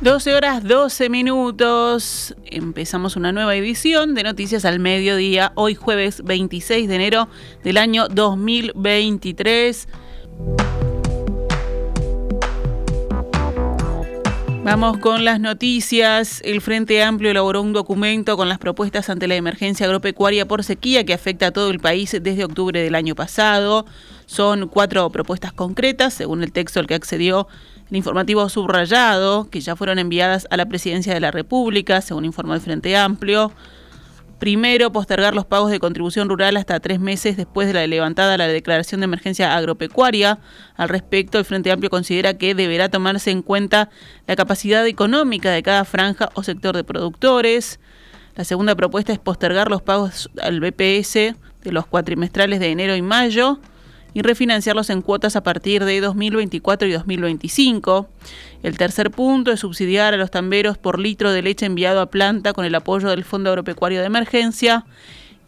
12 horas 12 minutos. Empezamos una nueva edición de Noticias al Mediodía, hoy jueves 26 de enero del año 2023. Vamos con las noticias. El Frente Amplio elaboró un documento con las propuestas ante la emergencia agropecuaria por sequía que afecta a todo el país desde octubre del año pasado. Son cuatro propuestas concretas, según el texto al que accedió el informativo subrayado, que ya fueron enviadas a la Presidencia de la República, según informó el Frente Amplio. Primero, postergar los pagos de contribución rural hasta tres meses después de la levantada la declaración de emergencia agropecuaria. Al respecto, el Frente Amplio considera que deberá tomarse en cuenta la capacidad económica de cada franja o sector de productores. La segunda propuesta es postergar los pagos al BPS de los cuatrimestrales de enero y mayo y refinanciarlos en cuotas a partir de 2024 y 2025. El tercer punto es subsidiar a los tamberos por litro de leche enviado a planta con el apoyo del Fondo Agropecuario de Emergencia.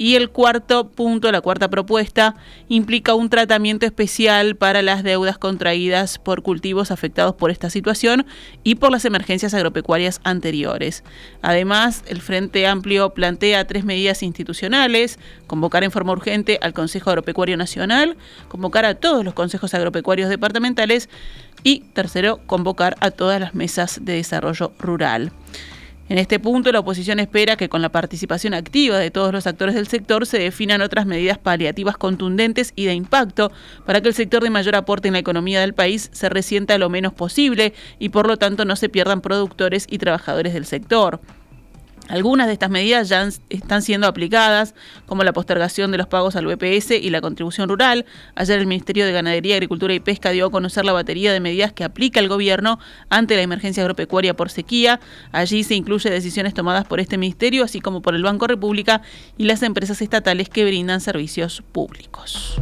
Y el cuarto punto, la cuarta propuesta, implica un tratamiento especial para las deudas contraídas por cultivos afectados por esta situación y por las emergencias agropecuarias anteriores. Además, el Frente Amplio plantea tres medidas institucionales, convocar en forma urgente al Consejo Agropecuario Nacional, convocar a todos los consejos agropecuarios departamentales y, tercero, convocar a todas las mesas de desarrollo rural. En este punto, la oposición espera que con la participación activa de todos los actores del sector se definan otras medidas paliativas contundentes y de impacto para que el sector de mayor aporte en la economía del país se resienta lo menos posible y por lo tanto no se pierdan productores y trabajadores del sector. Algunas de estas medidas ya están siendo aplicadas, como la postergación de los pagos al BPS y la contribución rural. Ayer el Ministerio de Ganadería, Agricultura y Pesca dio a conocer la batería de medidas que aplica el gobierno ante la emergencia agropecuaria por sequía. Allí se incluye decisiones tomadas por este ministerio, así como por el Banco República y las empresas estatales que brindan servicios públicos.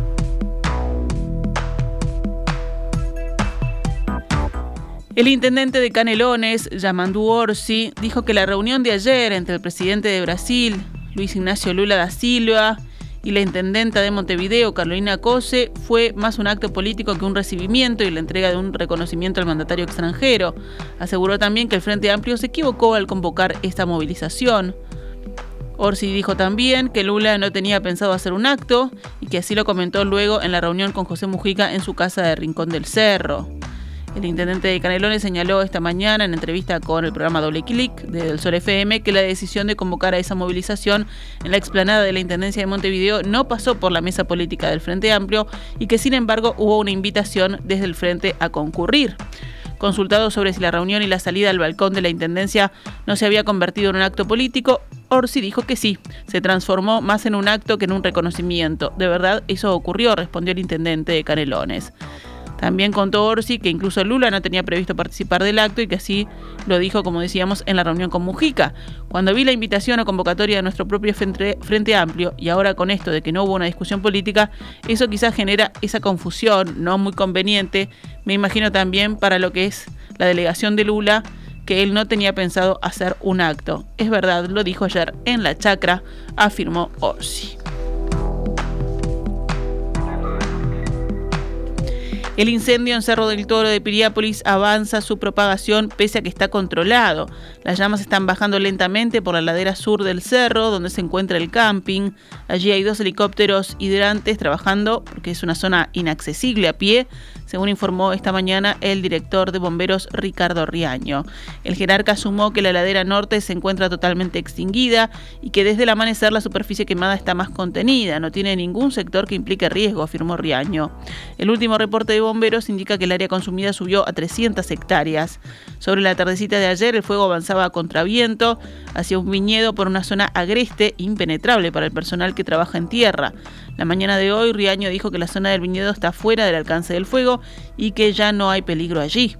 El intendente de Canelones, Yamandu Orsi, dijo que la reunión de ayer entre el presidente de Brasil, Luis Ignacio Lula da Silva, y la intendenta de Montevideo, Carolina Cose, fue más un acto político que un recibimiento y la entrega de un reconocimiento al mandatario extranjero. Aseguró también que el Frente Amplio se equivocó al convocar esta movilización. Orsi dijo también que Lula no tenía pensado hacer un acto y que así lo comentó luego en la reunión con José Mujica en su casa de Rincón del Cerro. El intendente de Canelones señaló esta mañana en entrevista con el programa Doble Clic del Sol FM que la decisión de convocar a esa movilización en la explanada de la Intendencia de Montevideo no pasó por la mesa política del Frente Amplio y que sin embargo hubo una invitación desde el Frente a concurrir. Consultado sobre si la reunión y la salida al balcón de la Intendencia no se había convertido en un acto político, Orsi dijo que sí, se transformó más en un acto que en un reconocimiento. De verdad, eso ocurrió, respondió el intendente de Canelones. También contó Orsi que incluso Lula no tenía previsto participar del acto y que así lo dijo, como decíamos, en la reunión con Mujica. Cuando vi la invitación o convocatoria de nuestro propio Frente Amplio y ahora con esto de que no hubo una discusión política, eso quizás genera esa confusión no muy conveniente, me imagino también para lo que es la delegación de Lula que él no tenía pensado hacer un acto. Es verdad, lo dijo ayer en la chacra, afirmó Orsi. El incendio en Cerro del Toro de Piriápolis avanza su propagación pese a que está controlado. Las llamas están bajando lentamente por la ladera sur del cerro, donde se encuentra el camping. Allí hay dos helicópteros hidrantes trabajando porque es una zona inaccesible a pie según informó esta mañana el director de bomberos Ricardo Riaño. El jerarca sumó que la ladera norte se encuentra totalmente extinguida y que desde el amanecer la superficie quemada está más contenida, no tiene ningún sector que implique riesgo, afirmó Riaño. El último reporte de bomberos indica que el área consumida subió a 300 hectáreas. Sobre la tardecita de ayer el fuego avanzaba a contraviento hacia un viñedo por una zona agreste impenetrable para el personal que trabaja en tierra. La mañana de hoy, Riaño dijo que la zona del viñedo está fuera del alcance del fuego y que ya no hay peligro allí.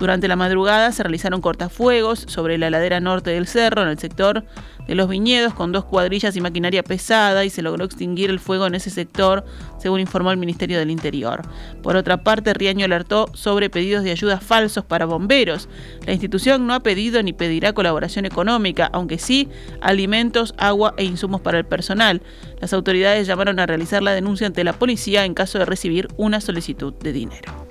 Durante la madrugada se realizaron cortafuegos sobre la ladera norte del cerro, en el sector de los viñedos, con dos cuadrillas y maquinaria pesada, y se logró extinguir el fuego en ese sector, según informó el Ministerio del Interior. Por otra parte, Riaño alertó sobre pedidos de ayuda falsos para bomberos. La institución no ha pedido ni pedirá colaboración económica, aunque sí alimentos, agua e insumos para el personal. Las autoridades llamaron a realizar la denuncia ante la policía en caso de recibir una solicitud de dinero.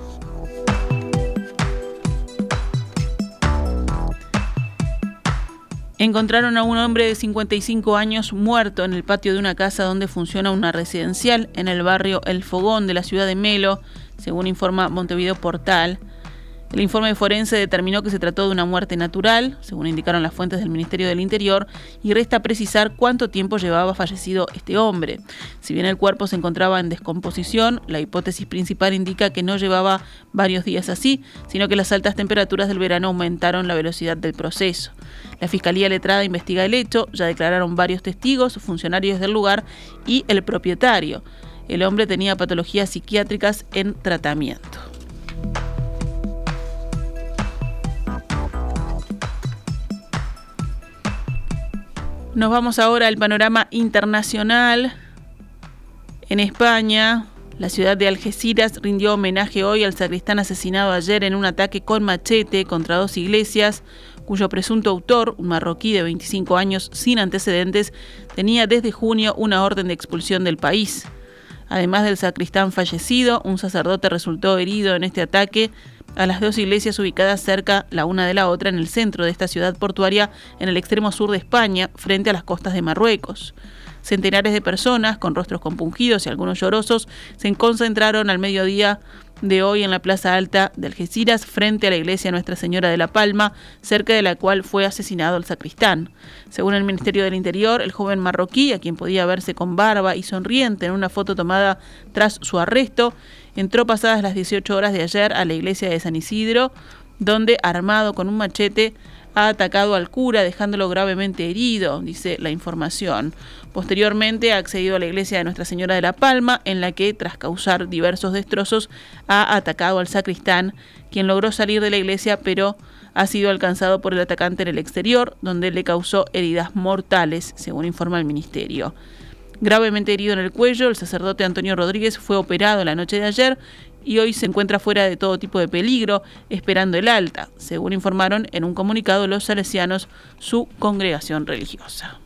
Encontraron a un hombre de 55 años muerto en el patio de una casa donde funciona una residencial en el barrio El Fogón de la ciudad de Melo, según informa Montevideo Portal. El informe forense determinó que se trató de una muerte natural, según indicaron las fuentes del Ministerio del Interior, y resta precisar cuánto tiempo llevaba fallecido este hombre. Si bien el cuerpo se encontraba en descomposición, la hipótesis principal indica que no llevaba varios días así, sino que las altas temperaturas del verano aumentaron la velocidad del proceso. La Fiscalía Letrada investiga el hecho, ya declararon varios testigos, funcionarios del lugar y el propietario. El hombre tenía patologías psiquiátricas en tratamiento. Nos vamos ahora al panorama internacional. En España, la ciudad de Algeciras rindió homenaje hoy al sacristán asesinado ayer en un ataque con machete contra dos iglesias, cuyo presunto autor, un marroquí de 25 años sin antecedentes, tenía desde junio una orden de expulsión del país. Además del sacristán fallecido, un sacerdote resultó herido en este ataque a las dos iglesias ubicadas cerca la una de la otra en el centro de esta ciudad portuaria en el extremo sur de España, frente a las costas de Marruecos. Centenares de personas, con rostros compungidos y algunos llorosos, se concentraron al mediodía de hoy en la Plaza Alta de Algeciras, frente a la iglesia Nuestra Señora de la Palma, cerca de la cual fue asesinado el sacristán. Según el Ministerio del Interior, el joven marroquí, a quien podía verse con barba y sonriente en una foto tomada tras su arresto, entró pasadas las 18 horas de ayer a la iglesia de San Isidro, donde, armado con un machete, ha atacado al cura dejándolo gravemente herido, dice la información. Posteriormente ha accedido a la iglesia de Nuestra Señora de la Palma, en la que, tras causar diversos destrozos, ha atacado al sacristán, quien logró salir de la iglesia, pero ha sido alcanzado por el atacante en el exterior, donde le causó heridas mortales, según informa el ministerio. Gravemente herido en el cuello, el sacerdote Antonio Rodríguez fue operado la noche de ayer y hoy se encuentra fuera de todo tipo de peligro, esperando el alta, según informaron en un comunicado los salesianos, su congregación religiosa.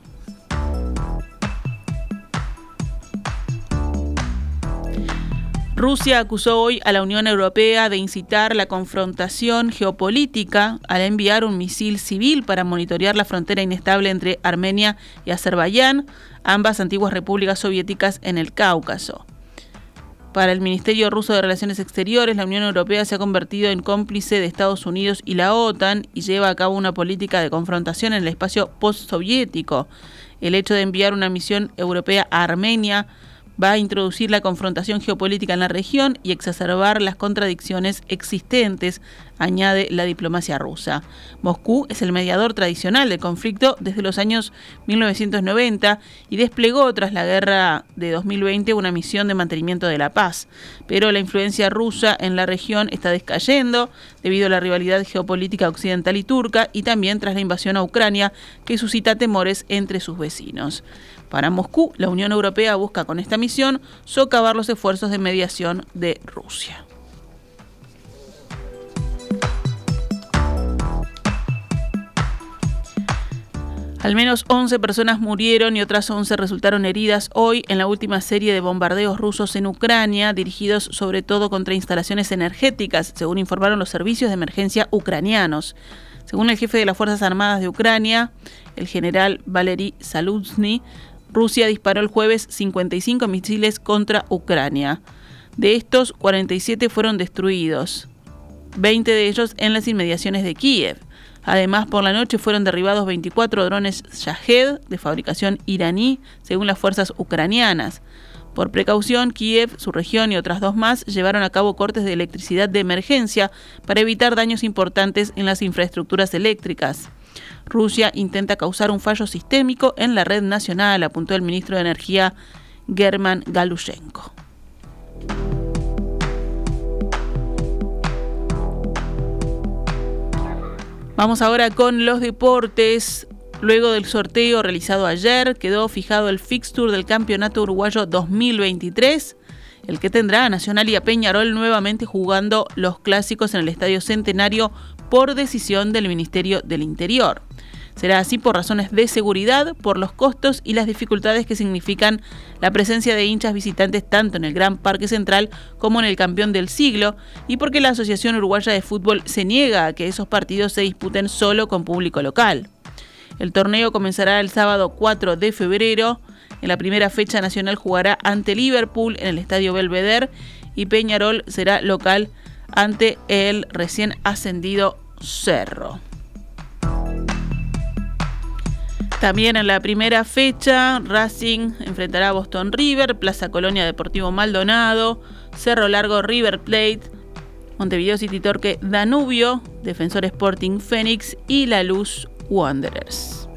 Rusia acusó hoy a la Unión Europea de incitar la confrontación geopolítica al enviar un misil civil para monitorear la frontera inestable entre Armenia y Azerbaiyán, ambas antiguas repúblicas soviéticas en el Cáucaso. Para el Ministerio Ruso de Relaciones Exteriores, la Unión Europea se ha convertido en cómplice de Estados Unidos y la OTAN y lleva a cabo una política de confrontación en el espacio postsoviético. El hecho de enviar una misión europea a Armenia va a introducir la confrontación geopolítica en la región y exacerbar las contradicciones existentes, añade la diplomacia rusa. Moscú es el mediador tradicional del conflicto desde los años 1990 y desplegó tras la guerra de 2020 una misión de mantenimiento de la paz. Pero la influencia rusa en la región está descayendo debido a la rivalidad geopolítica occidental y turca y también tras la invasión a Ucrania que suscita temores entre sus vecinos. Para Moscú, la Unión Europea busca con esta misión socavar los esfuerzos de mediación de Rusia. Al menos 11 personas murieron y otras 11 resultaron heridas hoy en la última serie de bombardeos rusos en Ucrania, dirigidos sobre todo contra instalaciones energéticas, según informaron los servicios de emergencia ucranianos. Según el jefe de las Fuerzas Armadas de Ucrania, el general Valery Saluzny, Rusia disparó el jueves 55 misiles contra Ucrania. De estos, 47 fueron destruidos, 20 de ellos en las inmediaciones de Kiev. Además, por la noche fueron derribados 24 drones Shahed de fabricación iraní, según las fuerzas ucranianas. Por precaución, Kiev, su región y otras dos más llevaron a cabo cortes de electricidad de emergencia para evitar daños importantes en las infraestructuras eléctricas. Rusia intenta causar un fallo sistémico en la red nacional, apuntó el ministro de Energía German Galushenko. Vamos ahora con los deportes. Luego del sorteo realizado ayer, quedó fijado el fixture del Campeonato Uruguayo 2023, el que tendrá a Nacional y a Peñarol nuevamente jugando los clásicos en el Estadio Centenario por decisión del Ministerio del Interior. Será así por razones de seguridad, por los costos y las dificultades que significan la presencia de hinchas visitantes tanto en el Gran Parque Central como en el Campeón del Siglo y porque la Asociación Uruguaya de Fútbol se niega a que esos partidos se disputen solo con público local. El torneo comenzará el sábado 4 de febrero. En la primera fecha nacional jugará ante Liverpool en el Estadio Belvedere y Peñarol será local ante el recién ascendido Cerro. También en la primera fecha, Racing enfrentará a Boston River, Plaza Colonia Deportivo Maldonado, Cerro Largo River Plate, Montevideo City Torque Danubio, Defensor Sporting Fénix y La Luz Wanderers.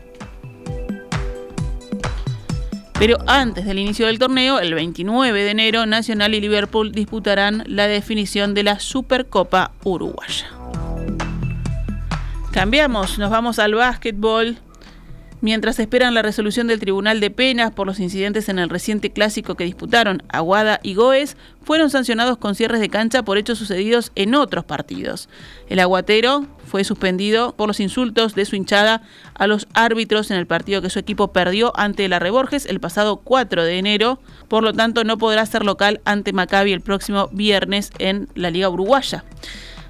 Pero antes del inicio del torneo, el 29 de enero, Nacional y Liverpool disputarán la definición de la Supercopa Uruguaya. Cambiamos, nos vamos al básquetbol. Mientras esperan la resolución del Tribunal de Penas por los incidentes en el reciente clásico que disputaron Aguada y Goes, fueron sancionados con cierres de cancha por hechos sucedidos en otros partidos. El aguatero fue suspendido por los insultos de su hinchada a los árbitros en el partido que su equipo perdió ante la Reborges el pasado 4 de enero, por lo tanto no podrá ser local ante Maccabi el próximo viernes en la Liga Uruguaya.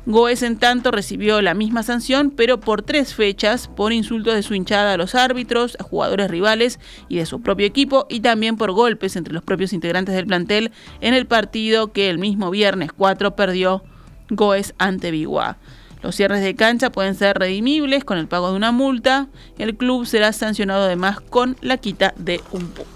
Goes, en tanto, recibió la misma sanción, pero por tres fechas, por insultos de su hinchada a los árbitros, a jugadores rivales y de su propio equipo, y también por golpes entre los propios integrantes del plantel en el partido que el mismo viernes 4 perdió Goes ante Biguá. Los cierres de cancha pueden ser redimibles con el pago de una multa. El club será sancionado además con la quita de un punto.